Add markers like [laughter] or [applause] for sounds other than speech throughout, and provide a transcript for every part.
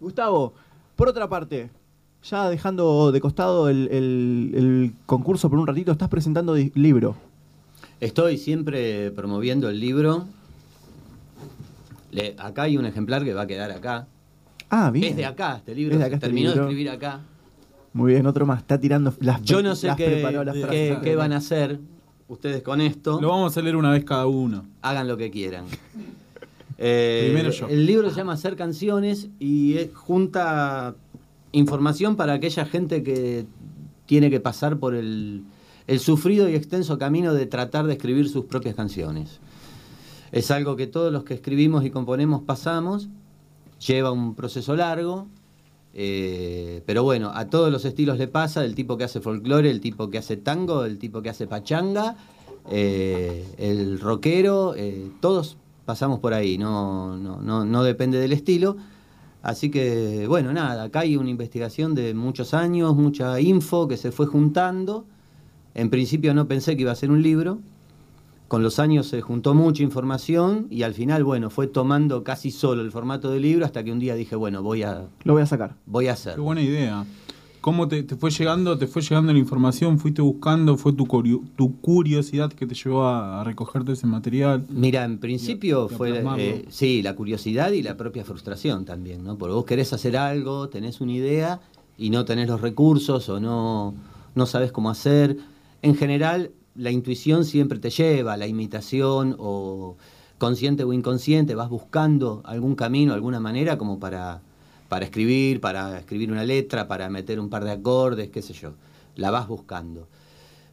Gustavo, por otra parte, ya dejando de costado el, el- el concurso por un ratito, estás presentando libro. Estoy siempre promoviendo el libro. Le- acá hay un ejemplar que va a quedar acá. Ah, bien. Es de acá, este libro. Es de acá este terminó libro. de escribir acá. Muy bien, otro más. Está tirando las Yo no sé las qué, las qué van a hacer ustedes con esto. Lo vamos a leer una vez cada uno. Hagan lo que quieran. Eh, Primero yo. El libro se llama Hacer Canciones y junta información para aquella gente que tiene que pasar por el, el sufrido y extenso camino de tratar de escribir sus propias canciones. Es algo que todos los que escribimos y componemos pasamos, lleva un proceso largo, eh, pero bueno, a todos los estilos le pasa, el tipo que hace folclore, el tipo que hace tango, el tipo que hace pachanga, eh, el rockero, eh, todos pasamos por ahí, no, no, no, no depende del estilo. Así que, bueno, nada, acá hay una investigación de muchos años, mucha info que se fue juntando. En principio no pensé que iba a ser un libro. Con los años se juntó mucha información y al final, bueno, fue tomando casi solo el formato del libro hasta que un día dije, bueno, voy a, Lo voy a sacar. voy a Qué hacerlo. buena idea. ¿Cómo te, te fue llegando? ¿Te fue llegando la información? ¿Fuiste buscando? ¿Fue tu, tu curiosidad que te llevó a, a recogerte ese material? Mira, en principio Y a- y a fue, eh, sí, la curiosidad y la propia frustración también, ¿no? Porque vos querés hacer algo, tenés una idea y no tenés los recursos o no, no sabes cómo hacer. En general, la intuición siempre te lleva, la imitación o consciente o inconsciente, vas buscando algún camino, alguna manera como para, para escribir, para escribir una letra, para meter un par de acordes, qué sé yo. La vas buscando.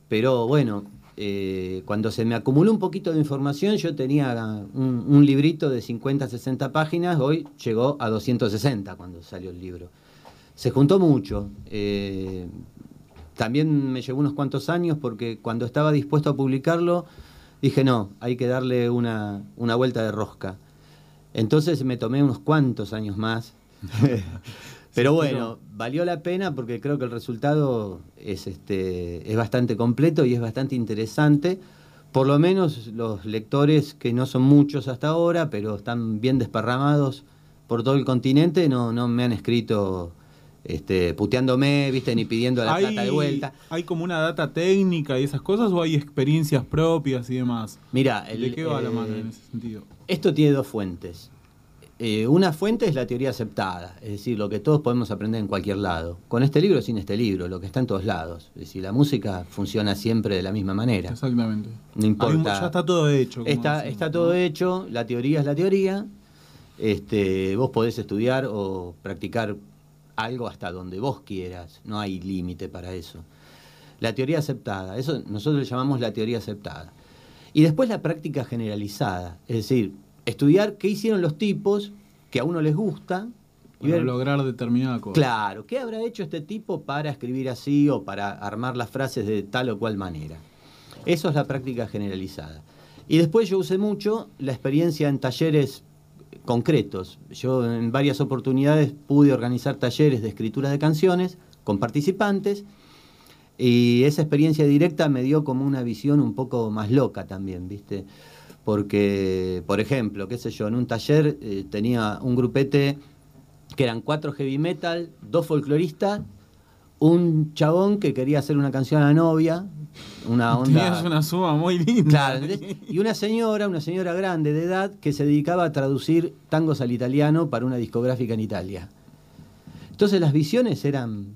Pero bueno, eh, cuando se me acumuló un poquito de información, yo tenía un, librito de 50, 60 páginas, hoy llegó a 260 cuando salió el libro. Se juntó mucho. eh, también me llevó unos cuantos años porque cuando estaba dispuesto a publicarlo, dije, no, hay que darle una, una vuelta de rosca. Entonces me tomé unos cuantos años más. [laughs] Pero bueno, valió la pena porque creo que el resultado es, este, es bastante completo y es bastante interesante. Por lo menos los lectores, que no son muchos hasta ahora, pero están bien desparramados por todo el continente, no, no me han escrito este, puteándome, ¿viste? ni pidiendo la plata de vuelta. ¿Hay como una data técnica y esas cosas o hay experiencias propias y demás? Mira, el- ¿De qué va la eh, mano en ese sentido? Esto tiene dos fuentes. Eh, una fuente es la teoría aceptada, es decir, lo que todos podemos aprender en cualquier lado. Con este libro, sin este libro, lo que está en todos lados. Es decir, la música funciona siempre de la misma manera. Exactamente. No un- importa. ya está todo hecho. Está, decimos, está ¿no? todo hecho, la teoría es la teoría. Este, vos podés estudiar o practicar algo hasta donde vos quieras, no hay límite para eso. La teoría aceptada, eso nosotros le llamamos la teoría aceptada. Y después la práctica generalizada, es decir, estudiar qué hicieron los tipos que a uno les gusta y ver, lograr determinada cosa. claro, qué habrá hecho este tipo para escribir así o para armar las frases de tal o cual manera. Eso es la práctica generalizada. Y después yo usé mucho la experiencia en talleres concretos. Yo en varias oportunidades pude organizar talleres de escritura de canciones con participantes y esa experiencia directa me dio como una visión un poco más loca también, ¿viste? Porque, por ejemplo, qué sé yo, en un taller eh, tenía un grupete que eran cuatro heavy metal, dos folcloristas, un chabón que quería hacer una canción a la novia, una [laughs] onda... Tenías una suma muy linda. Y una señora, una señora grande de edad, que se dedicaba a traducir tangos al italiano para una discográfica en Italia. Entonces las visiones eran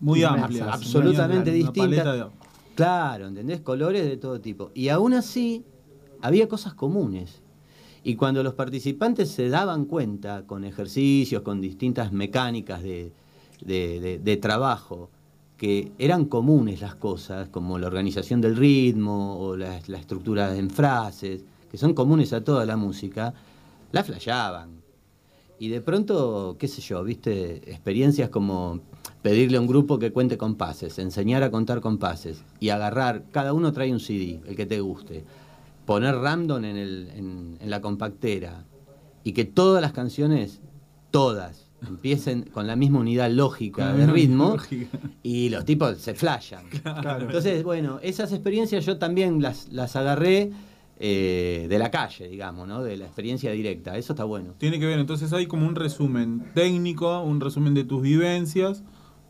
Muy amplias. absolutamente distintas. de- Claro, ¿entendés? Colores de todo tipo. Y aún así, había cosas comunes. Y cuando los participantes se daban cuenta, con ejercicios, con distintas mecánicas de, trabajo, que eran comunes las cosas, como la organización del ritmo o la, la estructura en frases, que son comunes a toda la música, la flasheaban. Y de pronto, qué sé yo, viste, experiencias como pedirle a un grupo que cuente compases, enseñar a contar compases y agarrar, cada uno trae un CD, el que te guste, poner random en, el, en, en la compactera y que todas las canciones, todas, empiecen con la misma unidad lógica de ritmo lógica. y los tipos se flashan. [laughs] Entonces, bueno, esas experiencias yo también las, las agarré eh, de la calle, digamos, ¿no? De la experiencia directa. Eso está bueno. Tiene que ver, entonces hay como un resumen técnico, un resumen de tus vivencias,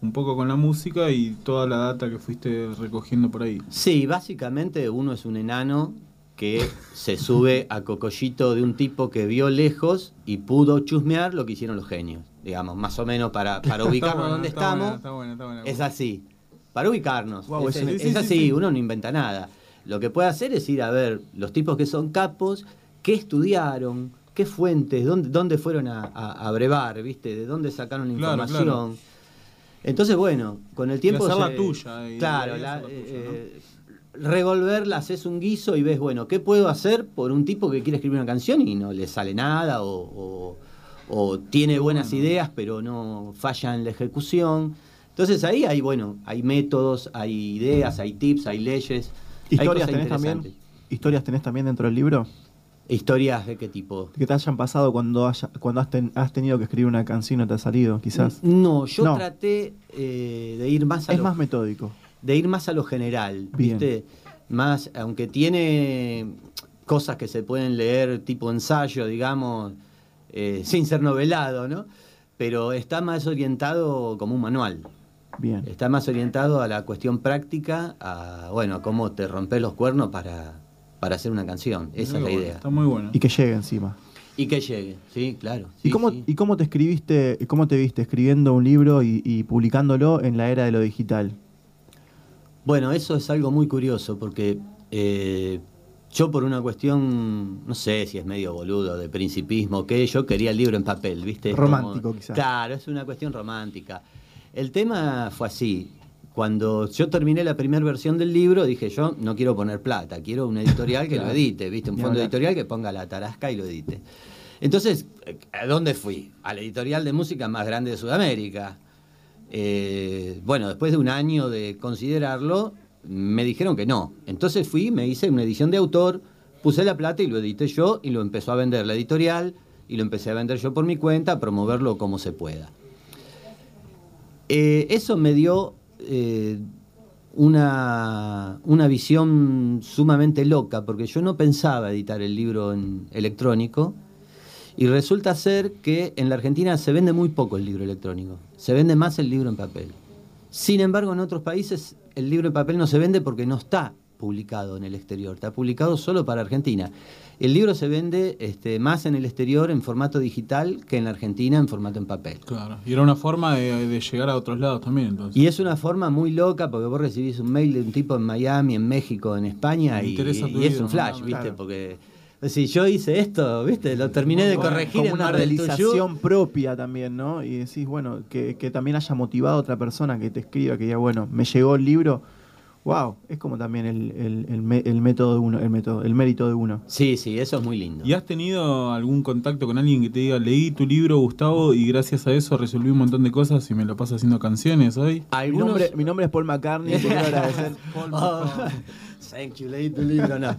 un poco con la música y toda la data que fuiste recogiendo por ahí. Sí, básicamente uno es un enano que se sube a cocollito de un tipo que vio lejos y pudo chusmear lo que hicieron los genios, digamos, más o menos para, [laughs] para ubicarnos bueno, donde está estamos. bueno, está bueno, está bueno. Es así, para ubicarnos. Es, es- es sí, sí, así, sí. uno no inventa nada. Lo que puede hacer es ir a ver los tipos que son capos, qué estudiaron, qué fuentes, dónde, dónde fueron a, a- a brevar, ¿viste? De dónde sacaron la Claro, información. claro. Entonces, bueno, con el tiempo. hacer la se- tuya, y Claro, la- la tuya, eh, revolverla, haces un guiso y ves, bueno, ¿qué puedo hacer por un tipo que quiere escribir una canción y no le sale nada? O, o- o tiene buenas ideas, pero no falla en la ejecución. Entonces ahí hay, bueno, hay métodos, hay ideas, hay tips, hay leyes. hay ¿Historias cosas tenés también? ¿Historias tenés también dentro del libro? ¿Historias de qué tipo? Que te hayan pasado cuando, haya- cuando has, ten- has tenido que escribir una canción y no te ha salido, quizás. No, yo No. traté eh, de ir más a Es lo- más metódico. De ir más a lo general, Bien. ¿viste? Más, aunque tiene cosas que se pueden leer tipo ensayo, digamos, eh, [laughs] sin ser novelado, ¿no? Pero está más orientado como un manual. Bien. Está más orientado a la cuestión práctica, a, bueno, a cómo te rompes los cuernos para, para hacer una canción. Esa Muy es la bueno, idea. Está muy bueno. Y que llegue encima. Y que llegue, sí, claro. ¿Y, cómo, sí. ¿Y cómo te escribiste, cómo te viste escribiendo un libro y, y publicándolo en la era de lo digital? Bueno, eso es algo muy curioso porque eh, yo por una cuestión, no sé si es medio boludo, de principismo, que yo quería el libro en papel, ¿viste? Romántico, quizás. Claro, es una cuestión romántica. El tema fue así. Cuando yo terminé la primera versión del libro, dije yo no quiero poner plata, quiero un editorial que lo edite, ¿viste? Un fondo editorial que ponga la tarasca y lo edite. Entonces, ¿a dónde fui? A la editorial de música más grande de Sudamérica. Eh, bueno, después de un año de considerarlo, me dijeron que no. Entonces fui, me hice una edición de autor, puse la plata y lo edité yo y lo empezó a vender la editorial y lo empecé a vender yo por mi cuenta, a promoverlo como se pueda. Eh, eso me dio eh, una, una visión sumamente loca, porque yo no pensaba editar el libro en electrónico, y resulta ser que en la Argentina se vende muy poco el libro electrónico, se vende más el libro en papel. Sin embargo, en otros países el libro en papel no se vende porque no está publicado en el exterior, está publicado solo para Argentina. El libro se vende este, más en el exterior en formato digital que en la Argentina en formato en papel. Claro. Y era una forma de, de llegar a otros lados también, entonces. Y es una forma muy loca porque vos recibís un mail de un tipo en Miami, en México, en España Me y, es un flash. ¿viste? Claro. Porque si yo hice esto, ¿viste? Lo terminé de corregir como en una Mar del Tuyú. realización propia también, ¿no? Y decís, bueno, que, que también haya motivado a otra persona que te escriba, que diga, bueno, me llegó el libro. Wow, es como también el, el- el me- el método de uno, el método, el mérito de uno. Sí, sí, eso es muy lindo. ¿Y has tenido algún contacto con alguien que te diga, leí tu libro, Gustavo, y gracias a eso resolví un montón de cosas y me lo paso haciendo canciones hoy? Mi nombre, mi nombre es Paul McCartney, te quiero [laughs] agradecer. Oh, thank you, leí tu libro, no.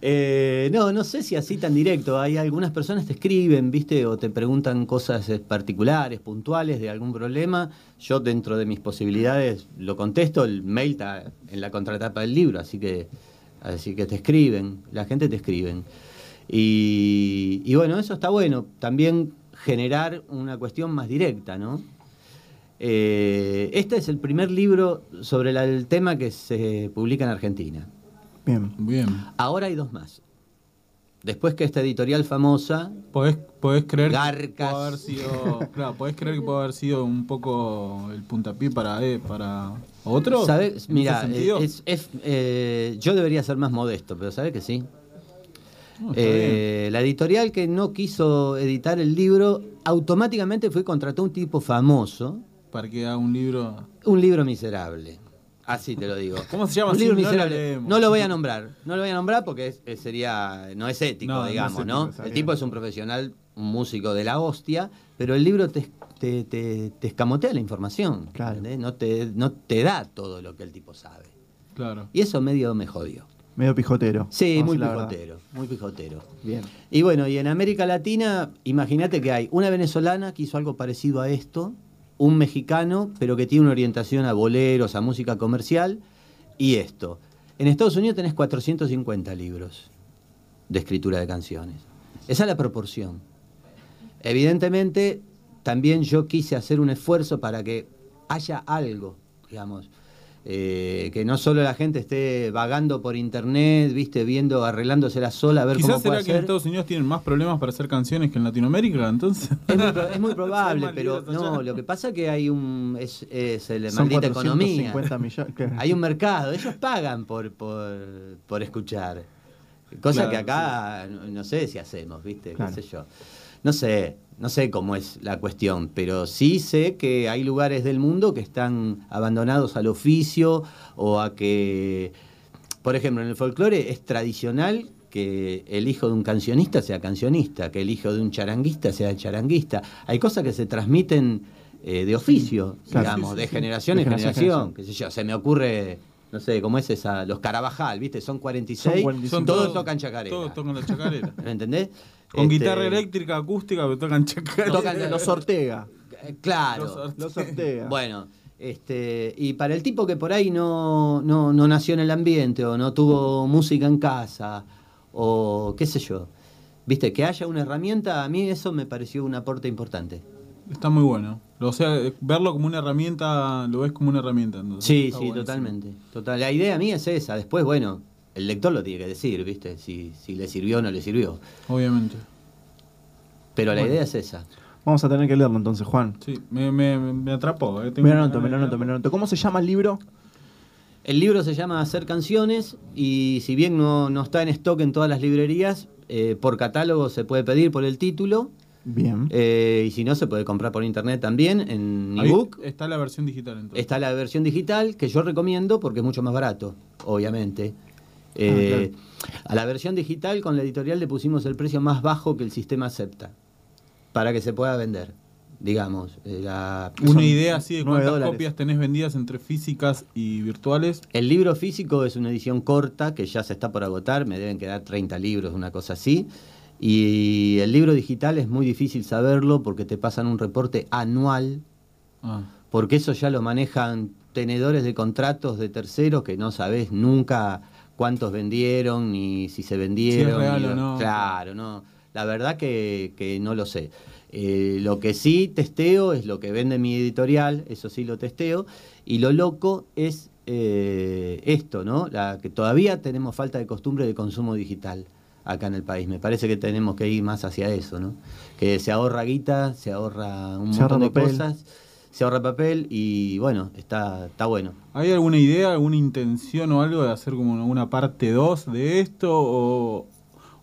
Eh, no, no sé si así tan directo. Hay algunas personas te escriben, ¿viste? O te preguntan cosas eh, particulares, puntuales de algún problema. Yo, dentro de mis posibilidades, lo contesto. El mail está en la contratapa del libro, así que, así que te escriben. La gente te escriben. Y, bueno, eso está bueno. También generar una cuestión más directa, ¿no? Eh, este es el primer libro sobre el tema que se publica en Argentina. Bien. Bien. Ahora hay dos más. Después que esta editorial famosa, ¿Podés, podés creer que Garcas. puede haber sido, claro, podés creer que puede haber sido un poco el puntapié para, eh, para otro? ¿sabes? ¿En Mira, sentido? es- es, eh, yo debería ser más modesto, pero ¿sabes que sí? No, Eh, la editorial que no quiso editar el libro, automáticamente fue y contrató a un tipo famoso. Para que haga un libro. un libro miserable. Así te lo digo. ¿Cómo se llama? Un Sí, libro no lo miserable. No lo voy a nombrar. No lo voy a nombrar porque es- es- sería no es ético, No, digamos, ¿no? El tipo es un profesional, un músico de la hostia, pero el libro te, te, te- te escamotea la información. Claro. No te, no te da todo lo que el tipo sabe. Claro. Y eso medio me jodió. Medio pijotero. Sí, muy pijotero, muy pijotero. Bien. Y bueno, y en América Latina, imagínate que hay una venezolana que hizo algo parecido a esto, un mexicano, pero que tiene una orientación a boleros, a música comercial, y esto. En Estados Unidos tenés 450 libros. de escritura de canciones. Esa es la proporción. Evidentemente, también yo quise hacer un esfuerzo para que haya algo, digamos, eh, que no solo la gente esté vagando por internet, viste, viendo, arreglándosela sola, a ver Quizás cómo puede será que en. Estados Unidos tienen más problemas para hacer canciones que en Latinoamérica, entonces. Es muy, es muy [laughs] probable, pero no, lo que pasa que hay un es, es el Son maldita economía. 450 millones. ¿qué? Hay un mercado, ellos pagan por, por, por escuchar. Cosa Claro, que acá no, no sé si hacemos, ¿viste? Claro. ¿Qué sé yo? No sé, no sé cómo es la cuestión, pero sí sé que hay lugares del mundo que están abandonados al oficio o a que, por ejemplo, en el folclore es tradicional que el hijo de un cancionista sea cancionista, que el hijo de un charanguista sea charanguista. Hay cosas que se transmiten eh, de oficio, digamos, Sí, sí, de generación De en generación generación, qué sé yo, se me ocurre, no sé, cómo es esa, los Carabajal, ¿viste? Son 46, Son 45. todos, tocan chacarera. Todos tocan la chacarera. [laughs] ¿Me entendés? Con Este, guitarra eléctrica, acústica, pero tocan. Tocan- Los Ortega. eh, Claro. Los Ortega. Los Ortega. Bueno, este, y para el tipo que por ahí no, no, no nació en el ambiente o no tuvo música en casa o qué sé yo, viste, que haya una herramienta, a mí eso me pareció un aporte importante. Está muy bueno. O sea, verlo como una herramienta, lo ves como una herramienta. entonces. Sí, sí, buenísimo. totalmente. Total. La idea mía es esa. Después, bueno, el lector lo tiene que decir, ¿viste? Si, si le sirvió o no le sirvió. Obviamente. Pero la idea es esa. Vamos a tener que leerlo entonces, Juan. Sí, me, me, me atrapó. eh. Tengo Me lo anoto, me lo anoto, me lo anoto. ¿Cómo se llama el libro? El libro se llama Hacer canciones y si bien no, no está en stock en todas las librerías, eh, por catálogo se puede pedir por el título Bien. eh, y si no se puede comprar por internet también en ebook. Está la versión digital entonces. Está la versión digital que yo recomiendo porque es mucho más barato, obviamente. Eh, A la versión digital con la editorial le pusimos el precio más bajo que el sistema acepta para que se pueda vender, digamos. eh, la- Una idea así de cuántas dólares. copias tenés vendidas entre físicas y virtuales. El libro físico es una edición corta que ya se está por agotar, me deben quedar 30 libros, una cosa así. Y el libro digital es muy difícil saberlo porque te pasan un reporte anual, Ah, porque eso ya lo manejan tenedores de contratos de terceros que no sabes nunca cuántos vendieron, ni si se vendieron. real ni- o no. Claro, no. La verdad que, que no lo sé. Eh, lo que sí testeo es lo que vende mi editorial, eso sí lo testeo. Y lo loco es eh, esto, ¿no? La, que todavía tenemos falta de costumbre de consumo digital acá en el país. Me parece que tenemos que ir más hacia eso, ¿no? Que se ahorra guita, se ahorra un Se montón ahorra de papel. cosas, se ahorra papel y bueno, está, está bueno. ¿Hay alguna idea, alguna intención o algo de hacer como una parte 2 de esto o,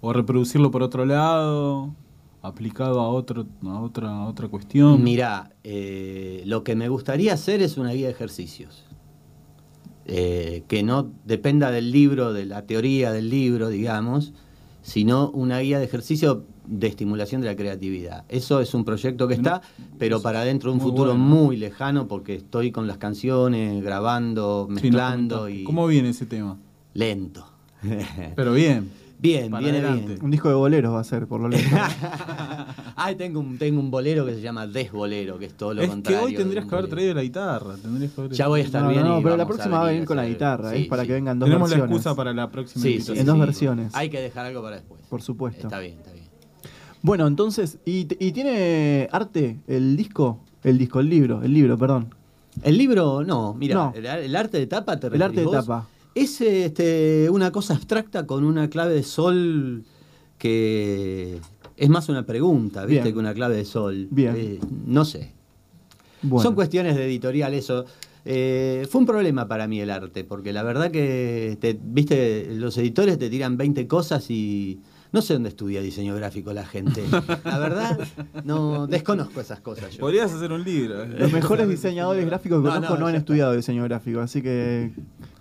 o reproducirlo por otro lado, aplicado a, otro, a, otra, a otra cuestión? Mirá, eh, lo que me gustaría hacer es una guía de ejercicios. Eh, que no dependa del libro, de la teoría del libro, digamos, sino una guía de ejercicio de estimulación de la creatividad. Eso es un proyecto que está, pero para dentro de un muy futuro bueno. muy lejano, porque estoy con las canciones, grabando, Sí, mezclando y ¿Cómo viene ese tema? lento. [laughs] Pero bien. bien, Para viene adelante. bien. Un disco de boleros va a ser, por lo lejos. [laughs] Ay, tengo un, tengo un bolero que se llama Desbolero, que es todo lo Es que contrario. hoy de tendrías que haber traído la guitarra. Tendrías que haber Ya voy a estar No, bien. no, y pero la próxima va a venir con la guitarra, sí, es para sí. que vengan dos Tenemos la versiones. excusa para la próxima Sí. En dos sí. versiones. Hay que dejar algo para después. Por supuesto. Está bien, está bien. Bueno, entonces, ¿y, y tiene arte el disco? El disco, el libro, el libro, perdón. El libro, no, mira, No. El, el arte de tapa te El arte de tapa. Es este, una cosa abstracta con una clave de sol que es más una pregunta, ¿viste? Bien. Que una clave de sol. Bien. Eh, no sé. Bueno. Son cuestiones de editorial eso. Eh, fue un problema para mí el arte, porque la verdad que, te, viste, los editores te tiran 20 cosas y no sé dónde estudia diseño gráfico la gente. La verdad, no desconozco esas cosas yo. Podrías hacer un libro. eh. Los mejores diseñadores gráficos que No, conozco no, no, han estudiado diseño gráfico, así que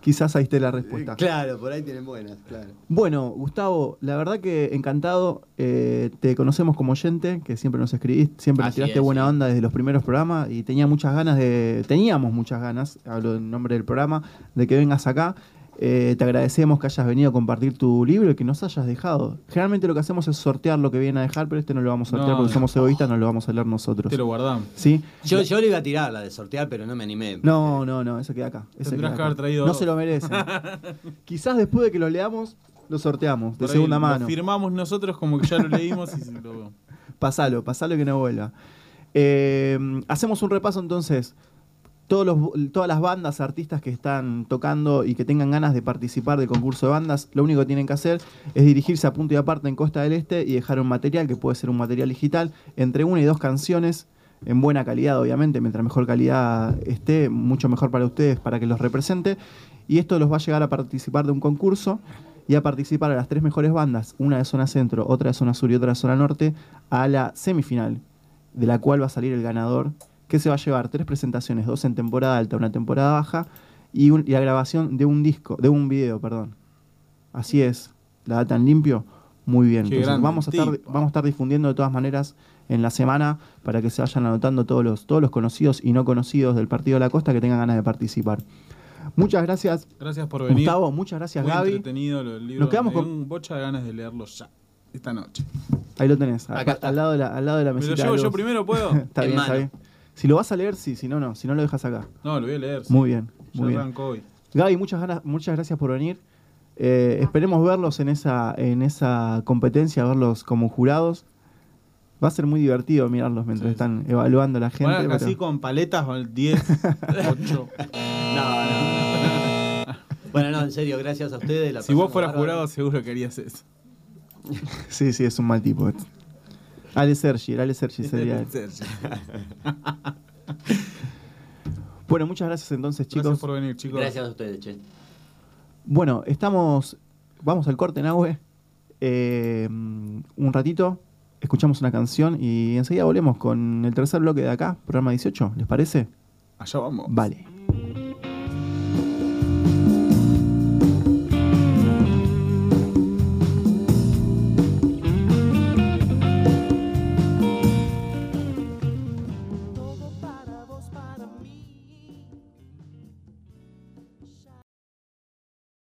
quizás ahí esté la respuesta. Claro, por ahí tienen buenas, claro. Bueno, Gustavo, la verdad que encantado. eh, te conocemos como oyente, que siempre nos escribís, siempre nos tiraste es, buena sí. onda desde los primeros programas y tenía muchas ganas de, teníamos muchas ganas, hablo en nombre del programa, de que vengas acá. Eh, te agradecemos que hayas venido a compartir tu libro y que nos hayas dejado. Generalmente lo que hacemos es sortear lo que viene a dejar, pero este no lo vamos a sortear No, porque somos egoístas, no lo vamos a leer nosotros. Te lo guardamos. ¿Sí? Yo, yo le iba a tirar la de sortear, pero no me animé. No, no, no, eso queda acá. eso Tendrás queda que haber traído No dos. se lo merecen. [laughs] Quizás después de que lo leamos, Lo sorteamos, de Por ahí segunda lo mano. firmamos nosotros como que ya lo leímos y lo... [laughs] Pasalo, pasalo que no vuelva. Eh, hacemos un repaso entonces. Todos todas las bandas, artistas que están tocando y que tengan ganas de participar del concurso de bandas, lo único que tienen que hacer es dirigirse a punto y aparte en Costa del Este y dejar un material, que puede ser un material digital, entre una y dos canciones, en buena calidad, obviamente, mientras mejor calidad esté, mucho mejor para ustedes, para que los represente. Y esto los va a llegar a participar de un concurso y a participar a las tres mejores bandas, una de zona centro, otra de zona sur y otra de zona norte, a la semifinal, de la cual va a salir el ganador, que se va a llevar tres presentaciones, dos en temporada alta, una temporada baja, y, un- y la grabación de un disco, de un video, perdón. Así es, la data en limpio, muy bien. Qué Entonces, grande vamos, a estar, vamos a estar difundiendo de todas maneras en la semana para que se vayan anotando todos los, todos los conocidos y no conocidos del Partido de la Costa que tengan ganas de participar. Muchas gracias, Gracias por venir. Gustavo, muchas gracias, Muy Gaby. entretenido lo del libro. Nos quedamos con- un bocha de ganas de leerlo ya, esta noche. Ahí lo tenés, Acá acá, está. al, lado de la, al lado de la ¿Me lo llevo yo primero, puedo? [laughs] está En bien, está bien. Si lo vas a leer, sí, si no, no. Si no, lo dejas acá. No, lo voy a leer. sí. Muy bien, Ya muy bien. hoy. Gaby, muchas, ganas, muchas gracias por venir. Eh, esperemos verlos en esa, en esa competencia, verlos como jurados. Va a ser muy divertido mirarlos mientras Sí, están evaluando a la gente. Bueno, pero- así con paletas, 10, 8. [laughs] No, no. [laughs] bueno, no, en serio, gracias a ustedes. la Si vos fueras bárbaro. jurado, seguro que harías eso. Sí, sí, es un mal tipo. Ale Sergi, el Ale Sergi sería él. [laughs] Bueno, muchas gracias entonces, chicos. Gracias por venir, chicos. Gracias a ustedes, che. Bueno, estamos. Vamos al corte, Nahue. Eh, un ratito, escuchamos una canción y enseguida volvemos con el tercer bloque de acá, programa 18. ¿Les parece? Allá vamos. Vale.